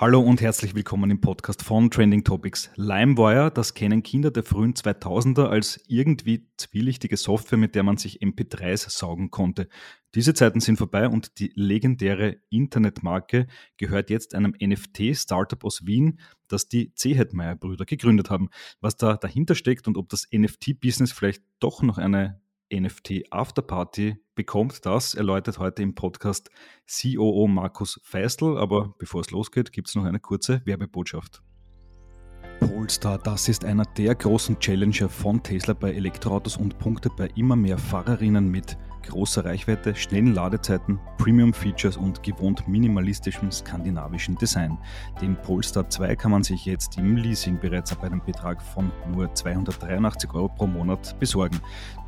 Hallo und herzlich willkommen im Podcast von Trending Topics. LimeWire, das kennen Kinder der frühen 2000er als irgendwie zwielichtige Software, mit der man sich MP3s saugen konnte. Diese Zeiten sind vorbei und die legendäre Internetmarke gehört jetzt einem NFT-Startup aus Wien, das die Zehetmeier-Brüder gegründet haben. Was da dahinter steckt und ob das NFT-Business vielleicht doch noch eine NFT Afterparty bekommt, das erläutert heute im Podcast COO Markus Feistel. Aber bevor es losgeht, gibt es noch eine kurze Werbebotschaft. Polestar, das ist einer der großen Challenger von Tesla bei Elektroautos und punktet bei immer mehr Fahrerinnen mit großer Reichweite, schnellen Ladezeiten, Premium-Features und gewohnt minimalistischem skandinavischen Design. Den Polestar 2 kann man sich jetzt im Leasing bereits ab einem Betrag von nur 283 Euro pro Monat besorgen.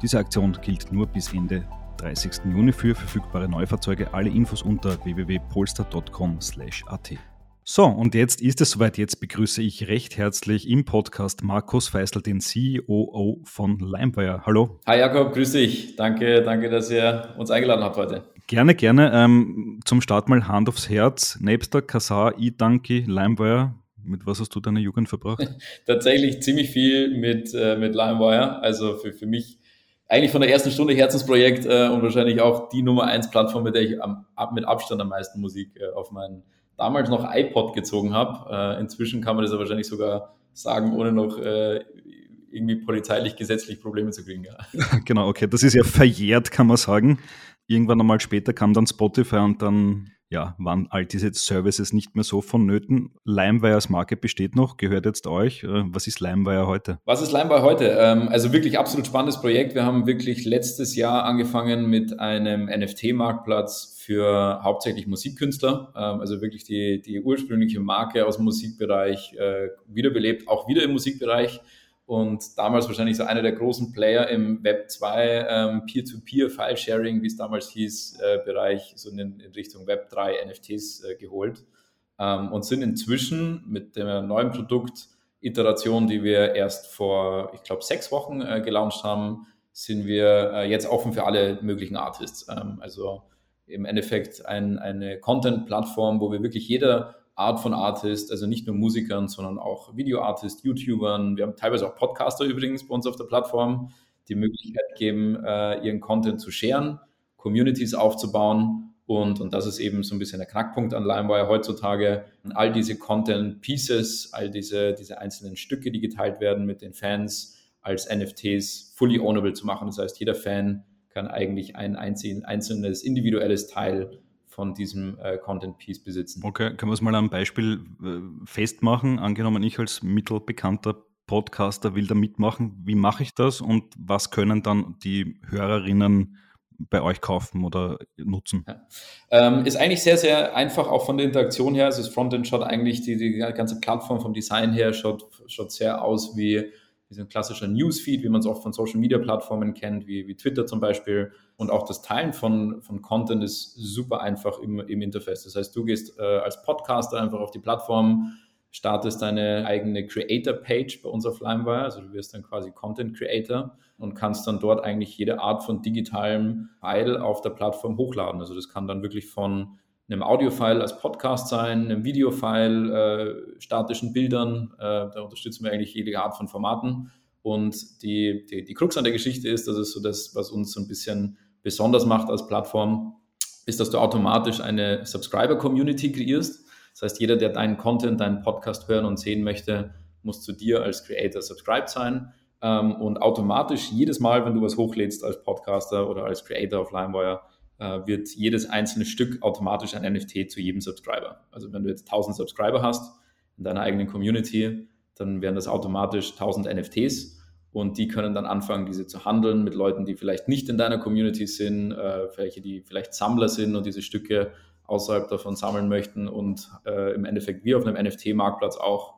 Diese Aktion gilt nur bis Ende 30. Juni für verfügbare Neufahrzeuge. Alle Infos unter www.polestar.com/at. So, und jetzt ist es soweit. Jetzt begrüße ich recht herzlich im Podcast Markus Feisel, den COO von LimeWire. Hallo. Hi Jakob, grüß dich. Danke, danke, dass ihr uns eingeladen habt heute. Gerne, gerne. Ähm, zum Start mal Hand aufs Herz. Napster, Kazaa, eDonkey, LimeWire. Mit was hast du deine Jugend verbracht? Tatsächlich ziemlich viel mit, äh, mit LimeWire. Also für, für mich eigentlich von der ersten Stunde Herzensprojekt äh, und wahrscheinlich auch die Nummer 1 Plattform, mit der ich am, mit Abstand am meisten Musik äh, auf meinen damals noch iPod gezogen habe. Äh, inzwischen kann man das ja wahrscheinlich sogar sagen, ohne noch äh, irgendwie polizeilich, gesetzlich Probleme zu kriegen. Ja. Genau, okay. Das ist ja verjährt, kann man sagen. Irgendwann einmal später kam dann Spotify und dann ja, waren all diese Services nicht mehr so vonnöten. LimeWire als Marke besteht noch, gehört jetzt euch. Äh, was ist LimeWire heute? Was ist LimeWire heute? Ähm, also wirklich absolut spannendes Projekt. Wir haben wirklich letztes Jahr angefangen mit einem NFT-Marktplatz für hauptsächlich Musikkünstler. Ähm, also wirklich die, die ursprüngliche Marke aus dem Musikbereich äh, wiederbelebt, auch wieder im Musikbereich und damals wahrscheinlich so einer der großen Player im Web 2 ähm, Peer-to-Peer File-Sharing, wie es damals hieß, äh, Bereich so in, in, Richtung Web 3 NFTs äh, geholt ähm, und sind inzwischen mit der neuen Produktiteration, die wir erst vor, ich glaube, sechs Wochen äh, gelauncht haben, sind wir äh, jetzt offen für alle möglichen Artists. Ähm, also im Endeffekt ein, eine Content-Plattform, wo wir wirklich jeder Art von Artist, also nicht nur Musikern, sondern auch Videoartist, YouTubern. Wir haben teilweise auch Podcaster übrigens bei uns auf der Plattform, die Möglichkeit geben, äh, ihren Content zu sharen, Communities aufzubauen. Und, und das ist eben so ein bisschen der Knackpunkt an LimeWire heutzutage. All diese Content Pieces, all diese, diese einzelnen Stücke, die geteilt werden mit den Fans, als NFTs fully ownable zu machen. Das heißt, jeder Fan kann eigentlich ein einzelnes individuelles Teil von diesem äh, Content Piece besitzen. Okay, können wir es mal am Beispiel äh, festmachen? Angenommen, ich als mittelbekannter Podcaster will da mitmachen. Wie mache ich das und was können dann die Hörerinnen bei euch kaufen oder nutzen? Ja. Ähm, ist eigentlich sehr, sehr einfach, auch von der Interaktion her. Also das Frontend schaut eigentlich, die, die ganze Plattform vom Design her schaut, schaut sehr aus wie wie so ein klassischer Newsfeed, wie man es oft von Social Media Plattformen kennt, wie, wie Twitter zum Beispiel. Und auch das Teilen von, von Content ist super einfach im, im Interface. Das heißt, du gehst äh, als Podcaster einfach auf die Plattform, startest deine eigene Creator-Page bei uns auf LimeWire, also du wirst dann quasi Content Creator und kannst dann dort eigentlich jede Art von digitalem File auf der Plattform hochladen. Also das kann dann wirklich von einem Audio-File als Podcast sein, einem Video-File, äh, statischen Bildern. Äh, da unterstützen wir eigentlich jede Art von Formaten. Und die, die, die Krux an der Geschichte ist, das ist so das, was uns so ein bisschen besonders macht als Plattform, ist, dass du automatisch eine Subscriber-Community kreierst. Das heißt, jeder, der deinen Content, deinen Podcast hören und sehen möchte, muss zu dir als Creator subscribed sein. Ähm, und automatisch jedes Mal, wenn du was hochlädst als Podcaster oder als Creator auf LimeWire, wird jedes einzelne Stück automatisch ein NFT zu jedem Subscriber. Also wenn du jetzt 1000 Subscriber hast in deiner eigenen Community, dann wären das automatisch 1000 NFTs und die können dann anfangen, diese zu handeln mit Leuten, die vielleicht nicht in deiner Community sind, äh, welche, die vielleicht Sammler sind und diese Stücke außerhalb davon sammeln möchten und äh, im Endeffekt wie auf einem NFT-Marktplatz auch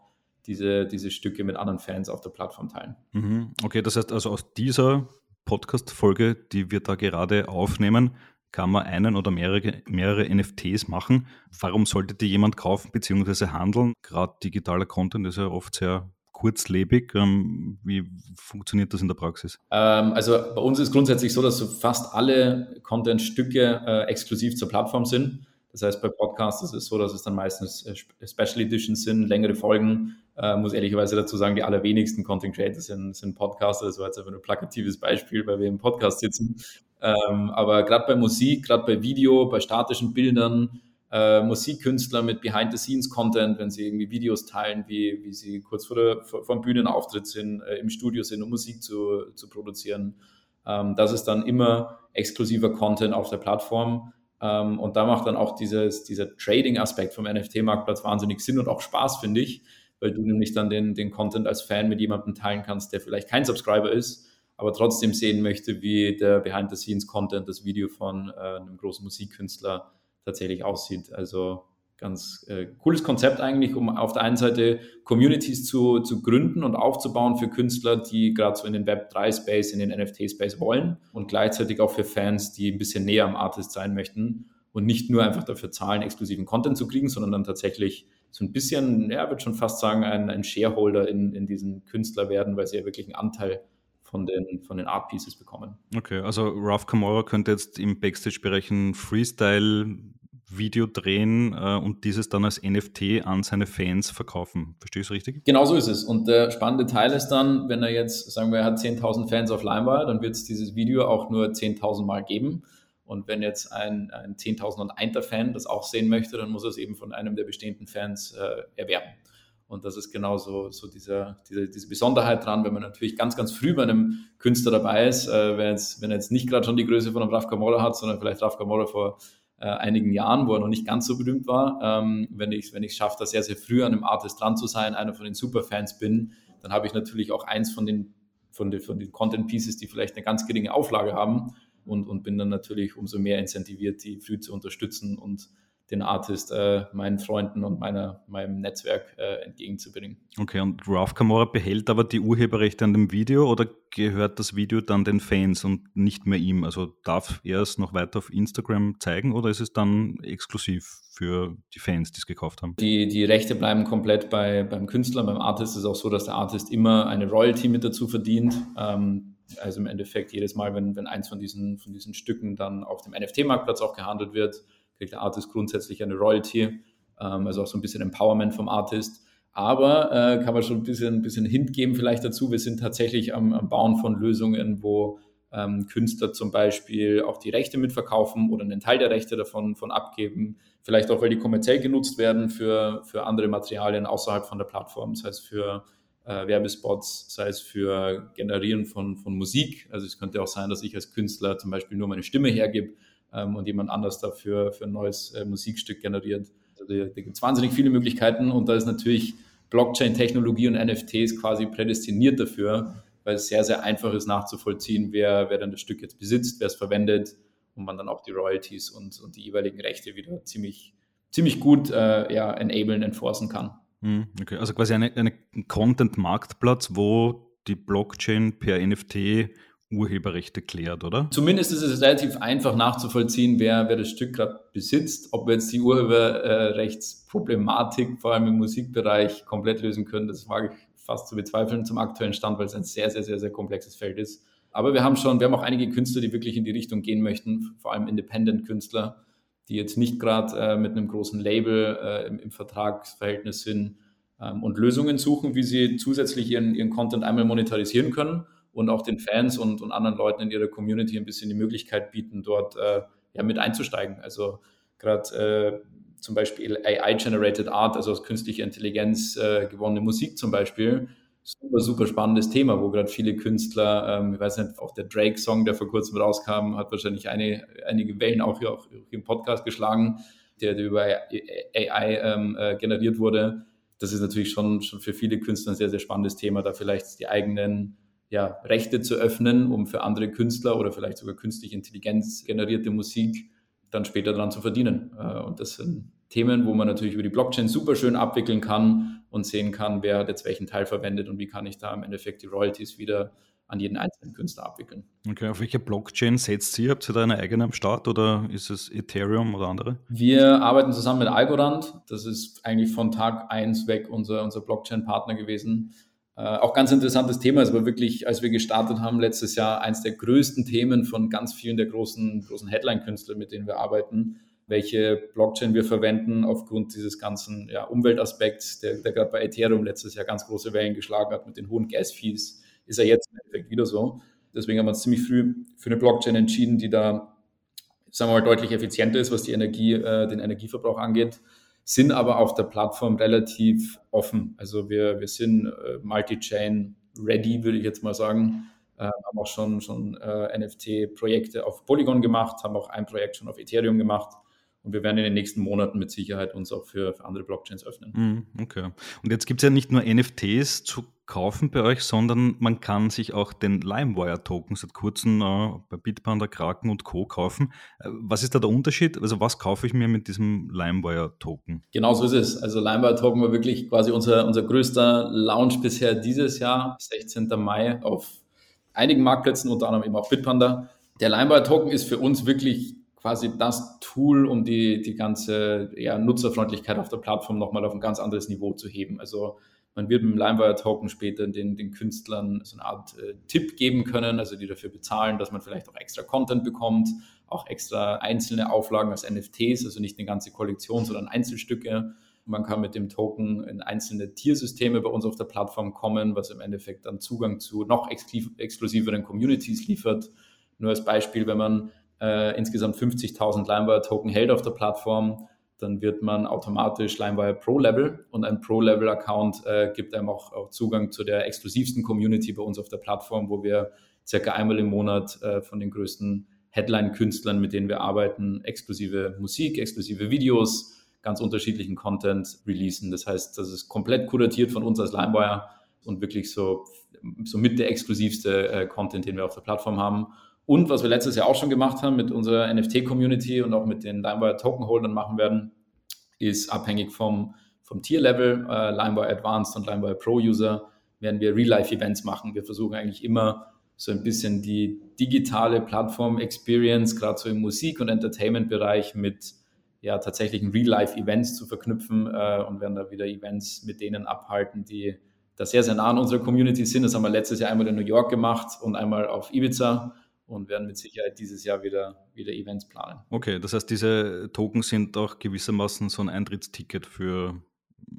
diese, diese Stücke mit anderen Fans auf der Plattform teilen. Mhm. Okay, das heißt also aus dieser Podcast-Folge, die wir da gerade aufnehmen, kann man einen oder mehrere, mehrere NFTs machen. Warum sollte die jemand kaufen bzw. handeln? Gerade digitaler Content ist ja oft sehr kurzlebig. Ähm, wie funktioniert das in der Praxis? Ähm, also bei uns ist grundsätzlich so, dass so fast alle Content-Stücke äh, exklusiv zur Plattform sind. Das heißt, bei Podcasts ist es so, dass es dann meistens äh, Special Editions sind, längere Folgen. Äh, muss ehrlicherweise dazu sagen, die allerwenigsten Content Creators sind, sind Podcaster. Das war jetzt einfach ein plakatives Beispiel, weil wir im Podcast sitzen. Ähm, aber gerade bei Musik, gerade bei Video, bei statischen Bildern, äh, Musikkünstler mit Behind-the-Scenes-Content, wenn sie irgendwie Videos teilen, wie, wie sie kurz vor, der, vor, vor dem Bühnenauftritt sind, äh, im Studio sind, um Musik zu, zu produzieren. Ähm, das ist dann immer exklusiver Content auf der Plattform. Ähm, und da macht dann auch dieses, dieser Trading-Aspekt vom NFT-Marktplatz wahnsinnig Sinn und auch Spaß, finde ich, weil du nämlich dann den, den Content als Fan mit jemandem teilen kannst, der vielleicht kein Subscriber ist, aber trotzdem sehen möchte, wie der Behind-the-Scenes-Content, das Video von äh, einem großen Musikkünstler tatsächlich aussieht. Also ganz äh, cooles Konzept eigentlich, um auf der einen Seite Communities zu, zu gründen und aufzubauen für Künstler, die gerade so in den Web3-Space, in den NFT-Space wollen und gleichzeitig auch für Fans, die ein bisschen näher am Artist sein möchten und nicht nur einfach dafür zahlen, exklusiven Content zu kriegen, sondern dann tatsächlich so ein bisschen, ja, würde schon fast sagen, ein, ein Shareholder in, in diesen Künstler werden, weil sie ja wirklich einen Anteil von den, von den Art Pieces bekommen. Okay, also Ralph Kamora könnte jetzt im Backstage-Bereich ein Freestyle-Video drehen äh, und dieses dann als NFT an seine Fans verkaufen. Verstehst du richtig? Genau so ist es. Und der spannende Teil ist dann, wenn er jetzt, sagen wir, er hat 10.000 Fans auf LimeWire, dann wird es dieses Video auch nur 10.000 Mal geben. Und wenn jetzt ein, ein 10.001. Fan das auch sehen möchte, dann muss er es eben von einem der bestehenden Fans äh, erwerben. Und das ist genauso so dieser, diese, diese Besonderheit dran, wenn man natürlich ganz, ganz früh bei einem Künstler dabei ist, äh, wenn, jetzt, wenn er jetzt nicht gerade schon die Größe von einem Raf Kamora hat, sondern vielleicht Raf Kamora vor äh, einigen Jahren, wo er noch nicht ganz so berühmt war. Ähm, wenn ich es wenn schaffe, da sehr, sehr früh an einem Artist dran zu sein, einer von den Superfans bin, dann habe ich natürlich auch eins von den, von den, von den Content Pieces, die vielleicht eine ganz geringe Auflage haben und, und bin dann natürlich umso mehr incentiviert, die früh zu unterstützen und den Artist äh, meinen Freunden und meiner, meinem Netzwerk äh, entgegenzubringen. Okay, und Ralph Kamora behält aber die Urheberrechte an dem Video oder gehört das Video dann den Fans und nicht mehr ihm? Also darf er es noch weiter auf Instagram zeigen oder ist es dann exklusiv für die Fans, die es gekauft haben? Die, die Rechte bleiben komplett bei, beim Künstler. Beim Artist ist es auch so, dass der Artist immer eine Royalty mit dazu verdient. Ähm, also im Endeffekt jedes Mal, wenn, wenn eins von diesen, von diesen Stücken dann auf dem NFT-Marktplatz auch gehandelt wird, kriegt der Artist grundsätzlich eine Royalty, ähm, also auch so ein bisschen Empowerment vom Artist. Aber äh, kann man schon ein bisschen, ein bisschen Hint geben vielleicht dazu. Wir sind tatsächlich am, am Bauen von Lösungen, wo ähm, Künstler zum Beispiel auch die Rechte mitverkaufen oder einen Teil der Rechte davon von abgeben. Vielleicht auch, weil die kommerziell genutzt werden für, für andere Materialien außerhalb von der Plattform, sei es für äh, Werbespots, sei es für Generieren von, von Musik. Also es könnte auch sein, dass ich als Künstler zum Beispiel nur meine Stimme hergebe ähm, und jemand anders dafür für ein neues äh, Musikstück generiert. Also da, gibt es wahnsinnig viele Möglichkeiten und da ist natürlich Blockchain-Technologie und NFTs quasi prädestiniert dafür, weil es sehr, sehr einfach ist nachzuvollziehen, wer, wer dann das Stück jetzt besitzt, wer es verwendet und man dann auch die Royalties und, und die jeweiligen Rechte wieder ziemlich, ziemlich gut äh, ja, enablen, enforcen kann. Hm, okay, also quasi ein Content-Marktplatz, wo die Blockchain per NFT Urheberrechte klärt, oder? Zumindest ist es relativ einfach nachzuvollziehen, wer, wer das Stück gerade besitzt. Ob wir jetzt die Urheberrechtsproblematik, vor allem im Musikbereich, komplett lösen können, das wage ich fast zu bezweifeln zum aktuellen Stand, weil es ein sehr, sehr, sehr, sehr komplexes Feld ist. Aber wir haben schon, wir haben auch einige Künstler, die wirklich in die Richtung gehen möchten, vor allem Independent-Künstler, die jetzt nicht gerade äh, mit einem großen Label äh, im, im, Vertragsverhältnis sind ähm, und Lösungen suchen, wie sie zusätzlich ihren, ihren Content einmal monetarisieren können und auch den Fans und, und anderen Leuten in ihrer Community ein bisschen die Möglichkeit bieten, dort äh, ja, mit einzusteigen. Also gerade äh, zum Beispiel AI-generated Art, also aus künstlicher Intelligenz äh, gewonnene Musik zum Beispiel, super, super spannendes Thema, wo gerade viele Künstler, ähm, ich weiß nicht, auch der Drake-Song, der vor kurzem rauskam, hat wahrscheinlich eine, einige Wellen auch hier auch im Podcast geschlagen, der, der über AI ähm, äh, generiert wurde. Das ist natürlich schon, schon für viele Künstler ein sehr, sehr spannendes Thema, da vielleicht die eigenen ja, Rechte zu öffnen, um für andere Künstler oder vielleicht sogar künstliche Intelligenz generierte Musik dann später daran zu verdienen. Äh, und das sind Themen, wo man natürlich über die Blockchain super schön abwickeln kann und sehen kann, wer hat jetzt welchen Teil verwendet und wie kann ich da im Endeffekt die Royalties wieder an jeden einzelnen Künstler abwickeln. Okay, auf welche Blockchain setzt ihr? Habt ihr da eine eigene am Start oder ist es Ethereum oder andere? Wir arbeiten zusammen mit Algorand. Das ist eigentlich von Tag 1 weg unser, unser Blockchain-Partner gewesen. Äh, auch ganz interessantes Thema, es war wirklich, als wir gestartet haben letztes Jahr, eines der größten Themen von ganz vielen der großen, großen Headline-Künstler, mit denen wir arbeiten, welche Blockchain wir verwenden aufgrund dieses ganzen ja, Umweltaspekts, der, der gerade bei Ethereum letztes Jahr ganz große Wellen geschlagen hat mit den hohen Gas-Fees, ist er jetzt im Endeffekt wieder so. Deswegen haben wir uns ziemlich früh für eine Blockchain entschieden, die da, sagen wir mal, deutlich effizienter ist, was die Energie, äh, den Energieverbrauch angeht, sind aber auf der Plattform relativ offen. Also wir, wir sind äh, Multi-Chain ready, würde ich jetzt mal sagen. Äh, haben auch schon, schon äh, NFT-Projekte auf Polygon gemacht, haben auch ein Projekt schon auf Ethereum gemacht und wir werden in den nächsten Monaten mit Sicherheit uns auch für, für andere Blockchains öffnen. Mhm, okay. Und jetzt gibt es ja nicht nur NFTs zu kaufen bei euch, sondern man kann sich auch den LimeWire-Token seit kurzem äh, bei Bitpanda, Kraken und Co. kaufen. Äh, was ist da der Unterschied? Also was kaufe ich mir mit diesem LimeWire-Token? Genau so ist es. Also LimeWire-Token war wirklich quasi unser, unser größter Launch bisher dieses Jahr, 16. Mai, auf einigen Marktplätzen, unter anderem eben auch Bitpanda. Der LimeWire-Token ist für uns wirklich quasi das Tool, um die, die ganze ja, Nutzerfreundlichkeit auf der Plattform nochmal auf ein ganz anderes Niveau zu heben. Also man wird mit dem LimeWire-Token später den, den Künstlern so eine Art äh, Tipp geben können, also die dafür bezahlen, dass man vielleicht auch extra Content bekommt, auch extra einzelne Auflagen als NFTs, also nicht eine ganze Kollektion, sondern Einzelstücke. Man kann mit dem Token in einzelne Tiersysteme bei uns auf der Plattform kommen, was im Endeffekt dann Zugang zu noch exklusiveren Communities liefert. Nur als Beispiel, wenn man äh, insgesamt 50.000 LimeWire-Token hält auf der Plattform, dann wird man automatisch LimeWire Pro Level und ein Pro Level Account äh, gibt einem auch, auch, Zugang zu der exklusivsten Community bei uns auf der Plattform, wo wir circa einmal im Monat äh, von den größten Headline-Künstlern, mit denen wir arbeiten, exklusive Musik, exklusive Videos, ganz unterschiedlichen Content releasen. Das heißt, das ist komplett kuratiert von uns als LimeWire und wirklich so, so mit der exklusivste äh, Content, den wir auf der Plattform haben. Und was wir letztes Jahr auch schon gemacht haben mit unserer NFT-Community und auch mit den LimeWire Token-Holdern machen werden, ist abhängig vom, vom Tier-Level, äh, LimeWire Advanced und LimeWire Pro-User, werden wir Real-Life-Events machen. Wir versuchen eigentlich immer so ein bisschen die digitale Plattform-Experience, gerade so im Musik- und Entertainment-Bereich, mit ja, tatsächlichen Real-Life-Events zu verknüpfen äh, und werden da wieder Events mit denen abhalten, die da sehr, sehr nah an unserer Community sind. Das haben wir letztes Jahr einmal in New York gemacht und einmal auf Ibiza und werden mit Sicherheit dieses Jahr wieder, wieder Events planen. Okay, das heißt, diese Token sind auch gewissermaßen so ein Eintrittsticket für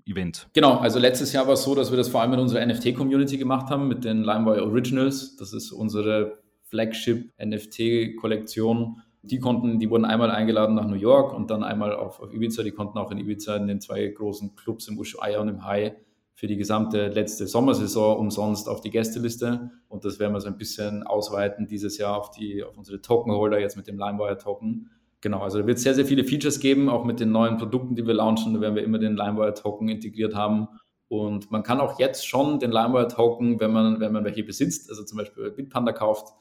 Events. Genau, also letztes Jahr war es so, dass wir das vor allem in unserer NFT-Community gemacht haben mit den LimeWire Originals. Das ist unsere Flagship-NFT-Kollektion. Die konnten, die wurden einmal eingeladen nach New York und dann einmal auf, auf Ibiza. Die konnten auch in Ibiza in den zwei großen Clubs im Ushuaia und im Hai für die gesamte letzte Sommersaison umsonst auf die Gästeliste. Und das werden wir so ein bisschen ausweiten dieses Jahr auf, die, auf unsere Tokenholder, jetzt mit dem LimeWire-Token. Genau, also da wird es sehr, sehr viele Features geben, auch mit den neuen Produkten, die wir launchen. Da werden wir immer den LimeWire-Token integriert haben. Und man kann auch jetzt schon den LimeWire-Token, wenn man, wenn man welche besitzt, also zum Beispiel Bitpanda kauft,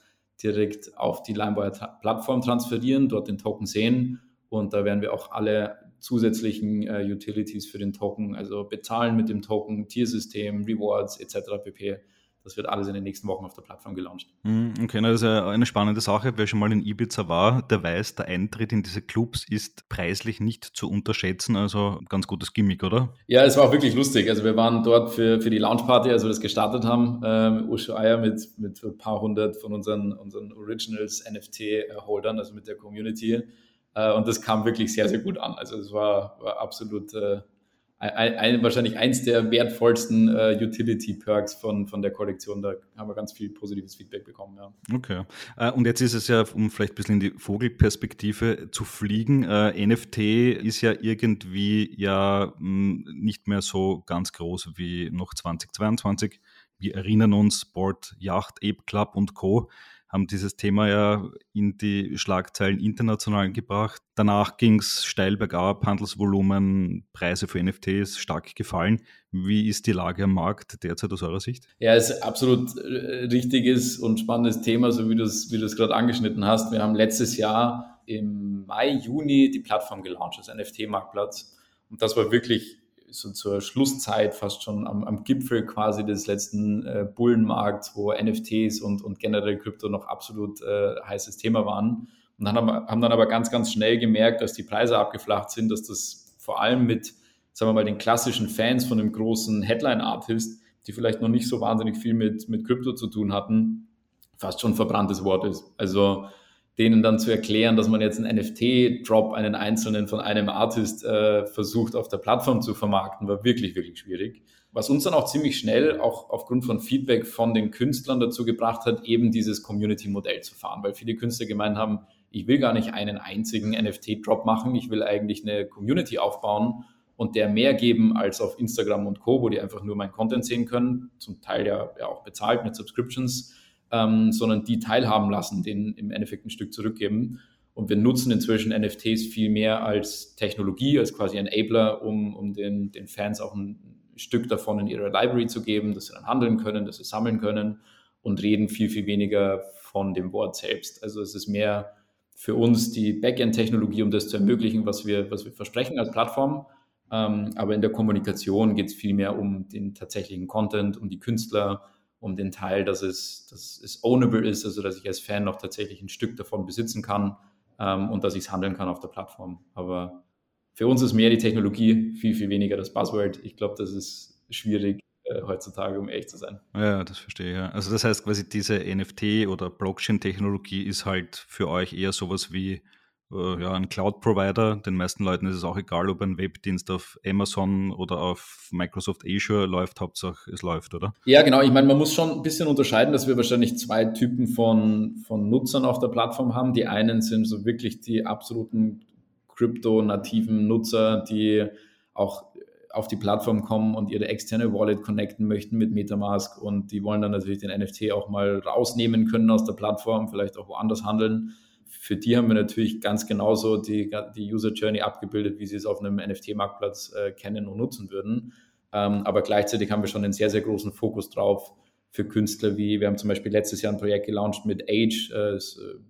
direkt auf die LimeWire-Plattform transferieren, dort den Token sehen. Und da werden wir auch alle zusätzlichen äh, Utilities für den Token, also bezahlen mit dem Token, Tiersystem, Rewards etc. pp. Das wird alles in den nächsten Wochen auf der Plattform gelauncht. Mhm, okay, das ist eine spannende Sache. Wer schon mal in Ibiza war, der weiß, der Eintritt in diese Clubs ist preislich nicht zu unterschätzen. Also ganz gutes Gimmick, oder? Ja, es war auch wirklich lustig. Also wir waren dort für, für die Launchparty, als wir das gestartet haben, ähm, Ushuaia mit, mit ein paar hundert von unseren, unseren Originals NFT-Holdern, also mit der Community. Äh, und das kam wirklich sehr, sehr gut an. Also es war, war absolut äh, ein, ein, wahrscheinlich eins der wertvollsten äh, Utility-Perks von, von der Kollektion. Da haben wir ganz viel positives Feedback bekommen. Ja. Okay. Äh, und jetzt ist es ja, um vielleicht ein bisschen in die Vogelperspektive zu fliegen, äh, NFT ist ja irgendwie ja mh, hm, nicht mehr so ganz groß wie noch 2022. Wir erinnern uns, Board, Yacht, Ape Club und Co haben dieses Thema ja in die Schlagzeilen international gebracht. Danach ging es steil bergab, Handelsvolumen, Preise für NFTs stark gefallen. Wie ist die Lage am Markt derzeit aus eurer Sicht? Ja, es ist absolut äh, richtiges und spannendes Thema, so wie du es wie gerade angeschnitten hast. Wir haben letztes Jahr im Mai, Juni die Plattform gelauncht, das NFT-Marktplatz. Und das war wirklich so zur Schlusszeit fast schon am, am Gipfel quasi des letzten äh, Bullenmarkts, wo NFTs und, und generell Krypto noch absolut äh, heißes Thema waren. Und dann haben, haben dann aber ganz, ganz schnell gemerkt, dass die Preise abgeflacht sind, dass das vor allem mit, sagen wir mal, den klassischen Fans von einem großen Headline-Artist die vielleicht noch nicht so wahnsinnig viel mit, mit Krypto zu tun hatten, fast schon verbranntes Wort ist. Also denen dann zu erklären, dass man jetzt einen NFT-Drop, einen einzelnen von einem Artist äh, versucht auf der Plattform zu vermarkten, war wirklich, wirklich schwierig. Was uns dann auch ziemlich schnell, auch aufgrund von Feedback von den Künstlern dazu gebracht hat, eben dieses Community-Modell zu fahren, weil viele Künstler gemeint haben, ich will gar nicht einen einzigen NFT-Drop machen, ich will eigentlich eine Community aufbauen und der mehr geben als auf Instagram und Co., wo die einfach nur meinen Content sehen können, zum Teil ja, ja auch bezahlt mit Subscriptions ähm, sondern die teilhaben lassen, denen im Endeffekt ein Stück zurückgeben. Und wir nutzen inzwischen NFTs viel mehr als Technologie, als quasi Enabler, um, um den, den Fans auch ein Stück davon in ihre Library zu geben, dass sie dann handeln können, dass sie sammeln können und reden viel, viel weniger von dem Wort selbst. Also es ist mehr für uns die Backend-Technologie, um das zu ermöglichen, was wir, was wir versprechen als Plattform. Ähm, aber in der Kommunikation geht es viel mehr um den tatsächlichen Content, um die Künstler, um den Teil, dass es, dass es ownable ist, also dass ich als Fan noch tatsächlich ein Stück davon besitzen kann ähm, und dass ich es handeln kann auf der Plattform. Aber für uns ist mehr die Technologie, viel, viel weniger das Buzzword. Ich glaube, das ist schwierig äh, heutzutage, um ehrlich zu sein. Ja, das verstehe ich. Ja. Also das heißt quasi diese NFT oder Blockchain-Technologie ist halt für euch eher sowas wie äh, ja, ein Cloud-Provider. Den meisten Leuten ist es auch egal, ob ein Webdienst auf Amazon oder auf Microsoft Azure läuft, Hauptsache es läuft, oder? Ja, genau. Ich meine, man muss schon ein bisschen unterscheiden, dass wir wahrscheinlich zwei Typen von, von Nutzern auf der Plattform haben. Die einen sind so wirklich die absoluten krypto-nativen Nutzer, die auch auf die Plattform kommen und ihre externe Wallet connecten möchten mit Metamask und die wollen dann natürlich den NFT auch mal rausnehmen können aus der Plattform, vielleicht auch woanders handeln für die haben wir natürlich ganz genauso die, die User Journey abgebildet, wie sie es auf einem NFT-Marktplatz äh, kennen und nutzen würden. Ähm, aber gleichzeitig haben wir schon einen sehr, sehr großen Fokus drauf für Künstler wie, wir haben zum Beispiel letztes Jahr ein Projekt gelauncht mit Age, äh, äh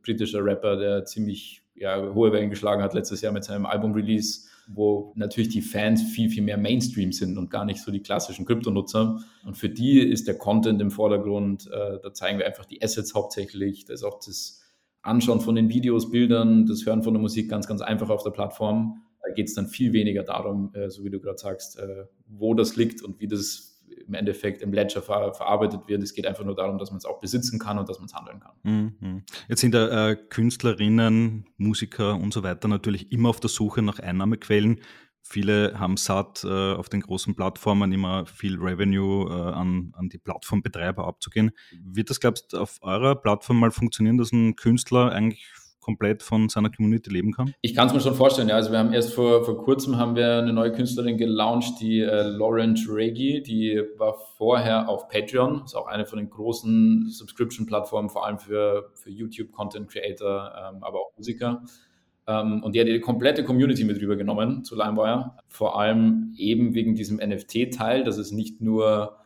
britischer Rapper, der ziemlich ja, hohe Wellen geschlagen hat letztes Jahr mit seinem Album-Release, wo natürlich die Fans viel, viel mehr Mainstream sind und gar nicht so die klassischen Kryptonutzer. Und für die ist der Content im Vordergrund, äh, da zeigen wir einfach die Assets hauptsächlich, da ist auch das Anschauen von den Videos, Bildern, das Hören von der Musik ganz, ganz einfach auf der Plattform. Da geht es dann viel weniger darum, äh, so wie du gerade sagst, äh, wo das liegt und wie das im Endeffekt im Ledger ver verarbeitet wird. Es geht einfach nur darum, dass man es auch besitzen kann und dass man es handeln kann. Mhm. Jetzt sind da äh, Künstlerinnen, Musiker und so weiter natürlich immer auf der Suche nach Einnahmequellen. Viele haben satt, äh, auf den großen Plattformen immer viel Revenue äh, an, an die Plattformbetreiber abzugehen. Wird das, glaubst du, auf eurer Plattform mal funktionieren, dass ein Künstler eigentlich komplett von seiner Community leben kann? Ich kann es mir schon vorstellen, ja. Also wir haben erst vor, vor kurzem haben wir eine neue Künstlerin gelauncht, die äh, Lauren Reggie, die war vorher auf Patreon, ist auch eine von den großen Subscription-Plattformen, vor allem für, für YouTube-Content-Creator, ähm, aber auch Musiker. Ähm, und die hat die komplette Community mit rübergenommen zu LimeWire. Vor allem eben wegen diesem NFT-Teil, dass es nicht nur,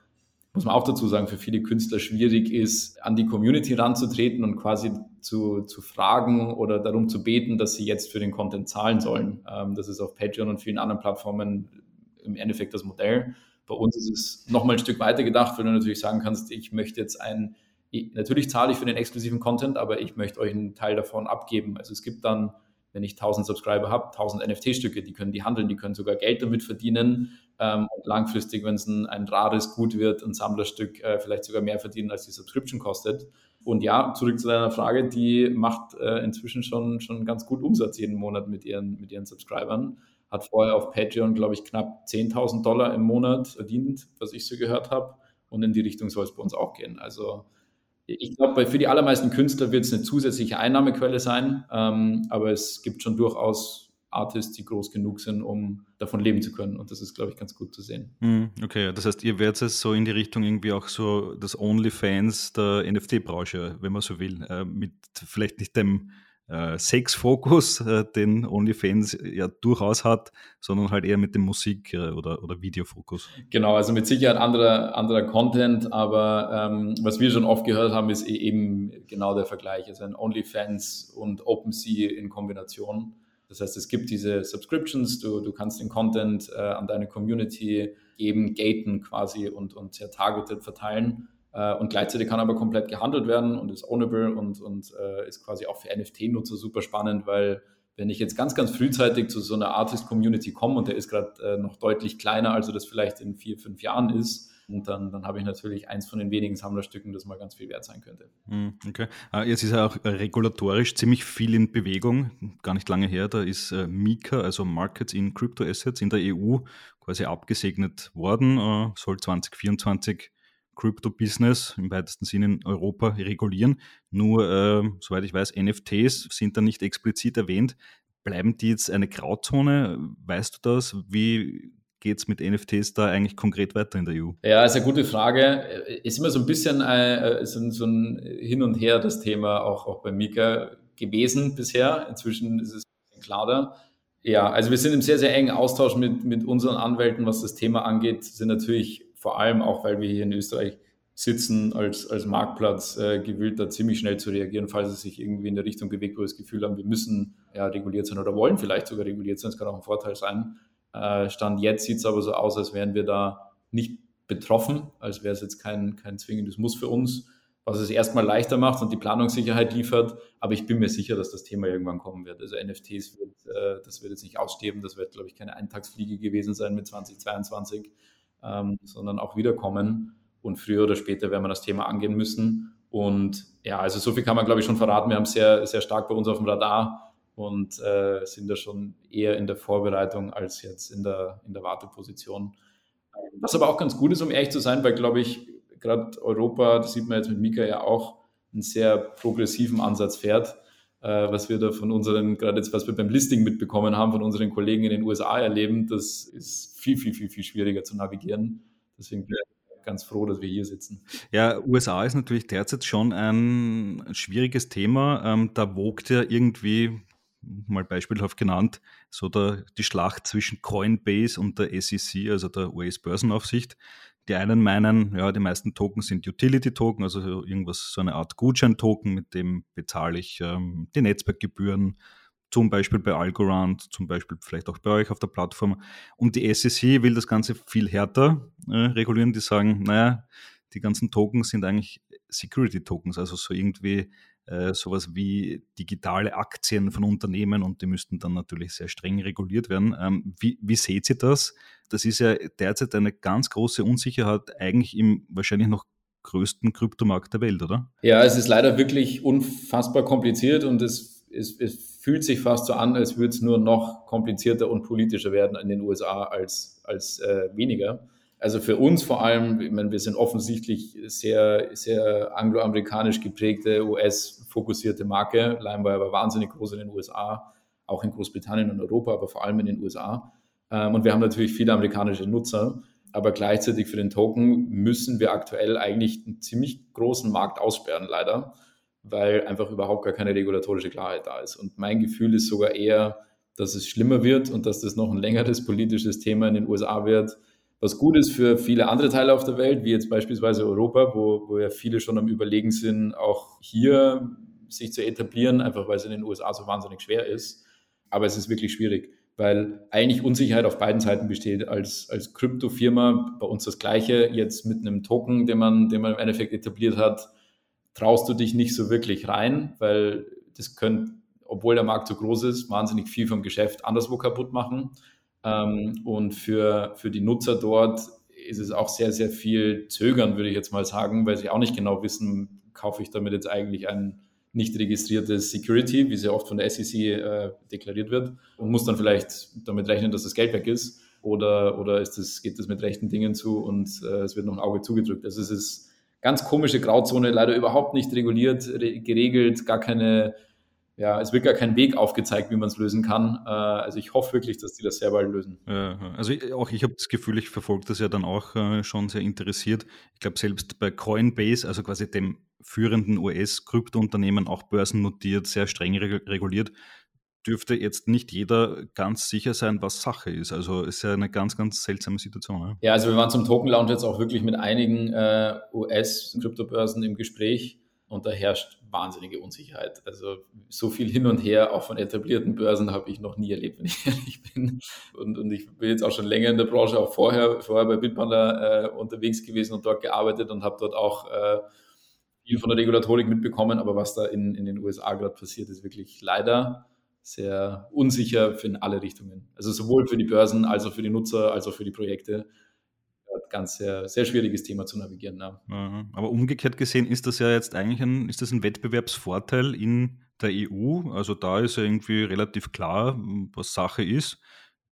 muss man auch dazu sagen, für viele Künstler schwierig ist, an die Community ranzutreten und quasi zu, zu fragen oder darum zu beten, dass sie jetzt für den Content zahlen sollen. Ähm, das ist auf Patreon und vielen anderen Plattformen im Endeffekt das Modell. Bei uns ist es nochmal ein Stück weiter gedacht, weil du natürlich sagen kannst, ich möchte jetzt ein, natürlich zahle ich für den exklusiven Content, aber ich möchte euch einen Teil davon abgeben. Also es gibt dann wenn ich 1000 Subscriber habe, 1000 NFT-Stücke, die können die handeln, die können sogar Geld damit verdienen ähm, und langfristig, wenn es ein, ein rares Gut wird, ein Sammlerstück, äh, vielleicht sogar mehr verdienen, als die Subscription kostet. Und ja, zurück zu deiner Frage, die macht äh, inzwischen schon, schon ganz gut Umsatz jeden Monat mit ihren, mit ihren Subscribern. Hat vorher auf Patreon, glaube ich, knapp 10.000 Dollar im Monat verdient, was ich so gehört habe. Und in die Richtung soll es bei uns auch gehen. Also ich glaube, für die allermeisten Künstler wird es eine zusätzliche Einnahmequelle sein, ähm, aber es gibt schon durchaus Artists, die groß genug sind, um davon leben zu können. Und das ist, glaube ich, ganz gut zu sehen. Hm, okay, das heißt, ihr werdet es so in die Richtung irgendwie auch so das OnlyFans der NFT-Branche, wenn man so will, äh, mit vielleicht nicht dem äh, Sex-Fokus, äh, den OnlyFans ja durchaus hat, sondern halt eher mit dem Musik- äh, oder, oder Videofokus. Genau, also mit Sicherheit anderer, anderer Content, aber ähm, was wir schon oft gehört haben, ist e-, eben genau der Vergleich. Also ein OnlyFans und OpenSea in Kombination. Das heißt, es gibt diese Subscriptions, du, du kannst den Content äh, an deine Community geben, gaten quasi und, und sehr targeted verteilen. Äh, und gleichzeitig kann aber komplett gehandelt werden und ist ownable und, und äh, ist quasi auch für NFT-Nutzer super spannend, weil wenn ich jetzt ganz, ganz frühzeitig zu so einer Artist-Community komme und der ist gerade äh, noch deutlich kleiner, als das vielleicht in vier, fünf Jahren ist, und dann, dann habe ich natürlich eins von den wenigen Sammlerstücken, das mal ganz viel wert sein könnte. Hm, okay. Äh, jetzt ist ja auch regulatorisch ziemlich viel in Bewegung. Gar nicht lange her, da ist äh, MiCA, also Markets in Crypto Assets in der EU, quasi abgesegnet worden. Äh, soll 2024 Crypto-Business im weitesten Sinne in Europa regulieren. Nur, äh, soweit ich weiß, NFTs sind da nicht explizit erwähnt. Bleiben die jetzt eine Grauzone? Weißt du das? Wie geht es mit NFTs da eigentlich konkret weiter in der EU? Ja, ist eine gute Frage. Ist immer so ein bisschen äh, so, so, ein Hin und Her das Thema auch, auch bei Mika gewesen bisher. Inzwischen ist es ein klarer. Ja, also wir sind im sehr, sehr engen Austausch mit, mit unseren Anwälten, was das Thema angeht, sind natürlich vor allem auch, weil wir hier in Österreich sitzen, als, als Marktplatz äh, gewillt, da ziemlich schnell zu reagieren, falls es sich irgendwie in der Richtung bewegt, wo wir das Gefühl haben, wir müssen ja reguliert sein oder wollen vielleicht sogar reguliert sein. Das kann auch ein Vorteil sein. Äh, Stand jetzt sieht es aber so aus, als wären wir da nicht betroffen, als wäre es jetzt kein, kein zwingendes Muss für uns, was es erstmal leichter macht und die Planungssicherheit liefert. Aber ich bin mir sicher, dass das Thema irgendwann kommen wird. Also NFTs wird, äh, das wird jetzt nicht aussterben. Das wird, glaube ich, keine Eintagsfliege gewesen sein mit 2022, ähm, sondern auch wiederkommen. Und früher oder später werden wir das Thema angehen müssen. Und ja, also so viel kann man, glaube ich, schon verraten. Wir haben sehr, sehr stark bei uns auf dem Radar und äh, sind da schon eher in der Vorbereitung als jetzt in der, in der Warteposition. Was aber auch ganz gut ist, um ehrlich zu sein, weil, glaube ich, gerade Europa, das sieht man jetzt mit Mika ja auch, einen sehr progressiven Ansatz fährt, äh, was wir da von unseren, gerade jetzt, was wir beim Listing mitbekommen haben, von unseren Kollegen in den USA erleben, das ist viel, viel, viel, viel schwieriger zu navigieren. Deswegen bin ich ganz froh, dass wir hier sitzen. Ja, USA ist natürlich derzeit schon ein schwieriges Thema. Ähm, da wogt ja irgendwie mal beispielhaft genannt, so der, die Schlacht zwischen Coinbase und der SEC, also der US-Börsenaufsicht. Die einen meinen, ja, die meisten Token sind Utility-Token, also irgendwas, so eine Art Gutschein-Token, mit dem bezahle ich ähm, die Netzwerkgebühren, zum Beispiel bei Algorand, zum Beispiel vielleicht auch bei euch auf der Plattform. Und die SEC will das Ganze viel härter äh, regulieren. Die sagen, naja, die ganzen Tokens sind eigentlich Security-Tokens, also so irgendwie äh, sowas wie digitale Aktien von Unternehmen und die müssten dann natürlich sehr streng reguliert werden. Ähm, wie, wie seht ihr das? Das ist ja derzeit eine ganz große Unsicherheit eigentlich im wahrscheinlich noch größten Kryptomarkt der Welt, oder? Ja, es ist leider wirklich unfassbar kompliziert und es, es, es fühlt sich fast so an, als würde es nur noch komplizierter und politischer werden in den USA als, als äh, weniger. Also für uns vor allem, ich meine, wir sind offensichtlich sehr, sehr angloamerikanisch geprägte, US-fokussierte Marke. LimeWire war wahnsinnig groß in den USA, auch in Großbritannien und Europa, aber vor allem in den USA. Ähm, und wir haben natürlich viele amerikanische Nutzer. Aber gleichzeitig für den Token müssen wir aktuell eigentlich einen ziemlich großen Markt aussperren, leider, weil einfach überhaupt gar keine regulatorische Klarheit da ist. Und mein Gefühl ist sogar eher, dass es schlimmer wird und dass das noch ein längeres politisches Thema in den USA wird, was gut ist für viele andere Teile auf der Welt, wie jetzt beispielsweise Europa, wo, wo ja viele schon am Überlegen sind, auch hier sich zu etablieren, einfach weil es in den USA so wahnsinnig schwer ist. Aber es ist wirklich schwierig, weil eigentlich Unsicherheit auf beiden Seiten besteht. Als, als Kryptofirma bei uns das Gleiche, jetzt mit einem Token, den man, den man im Endeffekt etabliert hat, traust du dich nicht so wirklich rein, weil das könnte, obwohl der Markt so groß ist, wahnsinnig viel vom Geschäft anderswo kaputt machen. Ähm, und für, für die Nutzer dort ist es auch sehr, sehr viel Zögern, würde ich jetzt mal sagen, weil sie auch nicht genau wissen, kaufe ich damit jetzt eigentlich ein nicht registriertes Security, wie ja oft von der SEC äh, deklariert wird, und muss dann vielleicht damit rechnen, dass das Geld weg ist. Oder, oder ist das, geht das mit rechten Dingen zu und äh, es wird noch ein Auge zugedrückt. Also es ist ganz komische Grauzone, leider überhaupt nicht reguliert, re geregelt, gar keine ja, es wird gar kein Weg aufgezeigt, wie man es lösen kann. Äh, also ich hoffe wirklich, dass die das sehr bald lösen. also auch ich habe das Gefühl, ich verfolge das ja dann auch äh, schon sehr interessiert. Ich glaube, selbst bei Coinbase, also quasi dem führenden US-Kryptounternehmen, auch börsennotiert, sehr streng reguliert, dürfte jetzt nicht jeder ganz sicher sein, was Sache ist. Also ist ja eine ganz, ganz seltsame Situation. Ja, ja also wir waren zum Token Launch jetzt auch wirklich mit einigen äh, US-Kryptobörsen im Gespräch und da herrscht wahnsinnige Unsicherheit. Also so viel hin und her, auch von etablierten Börsen, habe ich noch nie erlebt, wenn ich ehrlich bin. Und, und ich bin jetzt auch schon länger in der Branche, auch vorher, vorher bei Bitpanda äh, unterwegs gewesen und dort gearbeitet und habe dort auch äh, viel von der Regulatorik mitbekommen. Aber was da in, in den USA gerade passiert, ist wirklich leider sehr unsicher für in alle Richtungen. Also sowohl für die Börsen als auch für die Nutzer, als auch für die Projekte. Ganz sehr, sehr schwieriges Thema zu navigieren. Ja. Aber umgekehrt gesehen ist das ja jetzt eigentlich ein, ist das ein Wettbewerbsvorteil in der EU. Also da ist ja irgendwie relativ klar, was Sache ist.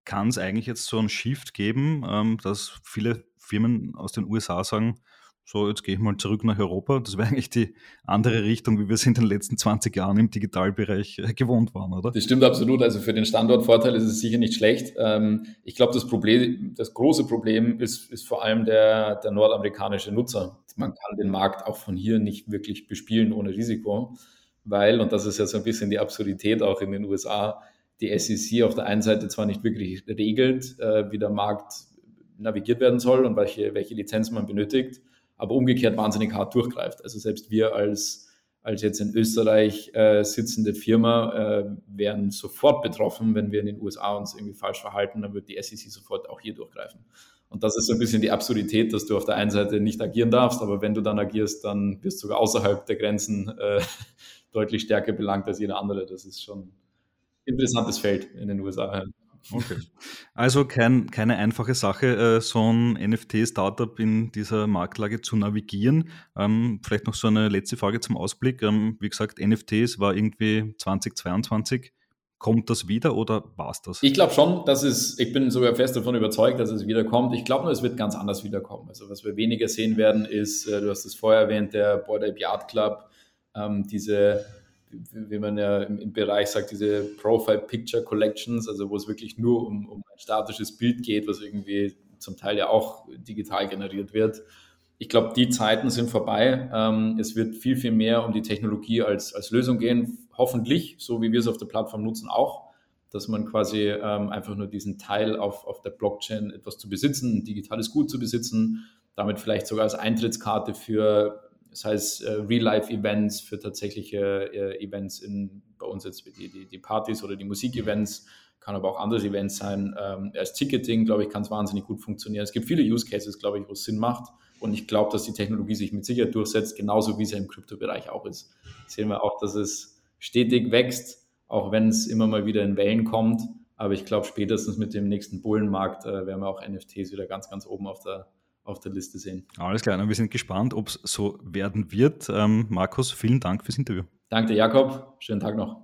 Kann es eigentlich jetzt so einen Shift geben, ähm, dass viele Firmen aus den USA sagen, so, jetzt gehe ich mal zurück nach Europa. Das wäre eigentlich die andere Richtung, wie wir es in den letzten 20 Jahren im Digitalbereich äh, gewohnt waren, oder? Das stimmt absolut. Also für den Standortvorteil ist es sicher nicht schlecht. Ähm, ich glaube, das Problem, das große Problem ist, ist vor allem der, der nordamerikanische Nutzer. Man kann den Markt auch von hier nicht wirklich bespielen ohne Risiko, weil, und das ist ja so ein bisschen die Absurdität auch in den USA, die SEC auf der einen Seite zwar nicht wirklich regelt, äh, wie der Markt navigiert werden soll und welche, welche Lizenzen man benötigt, aber umgekehrt wahnsinnig hart durchgreift. Also selbst wir als, als jetzt in Österreich äh, sitzende Firma äh, wären sofort betroffen, wenn wir in den USA uns irgendwie falsch verhalten, dann wird die SEC sofort auch hier durchgreifen. Und das ist so ein bisschen die Absurdität, dass du auf der einen Seite nicht agieren darfst, aber wenn du dann agierst, dann wirst du sogar außerhalb der Grenzen äh, deutlich stärker belangt als jeder andere. Das ist schon ein interessantes Feld in den USA. Okay. Also kein, keine einfache Sache, äh, so ein NFT-Startup in dieser Marktlage zu navigieren. Ähm, vielleicht noch so eine letzte Frage zum Ausblick. Ähm, wie gesagt, NFTs war irgendwie 2022. Kommt das wieder oder war es das? Ich glaube schon, dass es, ich bin sogar fest davon überzeugt, dass es wiederkommt. Ich glaube nur, es wird ganz anders wiederkommen. Also was wir weniger sehen werden, ist, äh, du hast es vorher erwähnt, der Board Ape Yard Club, ähm, diese wie man ja im, im, Bereich sagt, diese Profile Picture Collections, also wo es wirklich nur um, um ein statisches Bild geht, was irgendwie zum Teil ja auch digital generiert wird. Ich glaube, die Zeiten sind vorbei. Ähm, es wird viel, viel mehr um die Technologie als, als Lösung gehen. Hoffentlich, so wie wir es auf der Plattform nutzen, auch, dass man quasi ähm, einfach nur diesen Teil auf, auf der Blockchain etwas zu besitzen, ein digitales Gut zu besitzen, damit vielleicht sogar als Eintrittskarte für das heißt äh, Real-Life-Events für tatsächliche äh, Events in, bei uns jetzt die, die, die Partys oder die Musik-Events, kann aber auch andere Events sein. Ähm, als Ticketing, glaube ich, kann es wahnsinnig gut funktionieren. Es gibt viele Use Cases, glaube ich, wo es Sinn macht. Und ich glaube, dass die Technologie sich mit Sicherheit durchsetzt, genauso wie es ja im Kryptobereich auch ist. Sehen wir auch, dass es stetig wächst, auch wenn es immer mal wieder in Wellen kommt. Aber ich glaube, spätestens mit dem nächsten Bullenmarkt äh, werden wir auch NFTs wieder ganz, ganz oben auf der, auf der Liste sehen. Alles klar, und wir sind gespannt, ob es so werden wird. Ähm, Markus, vielen Dank fürs Interview. Danke, Jakob. Schönen Tag noch.